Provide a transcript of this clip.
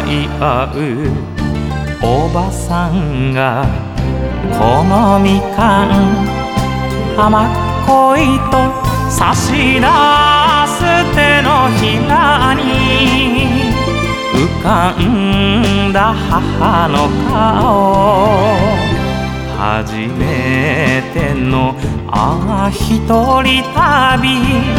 い合うおばさんがこのみかん甘っこいと差し出す手のひらに。浮かんだ母の顔。初めてのああ一人旅。び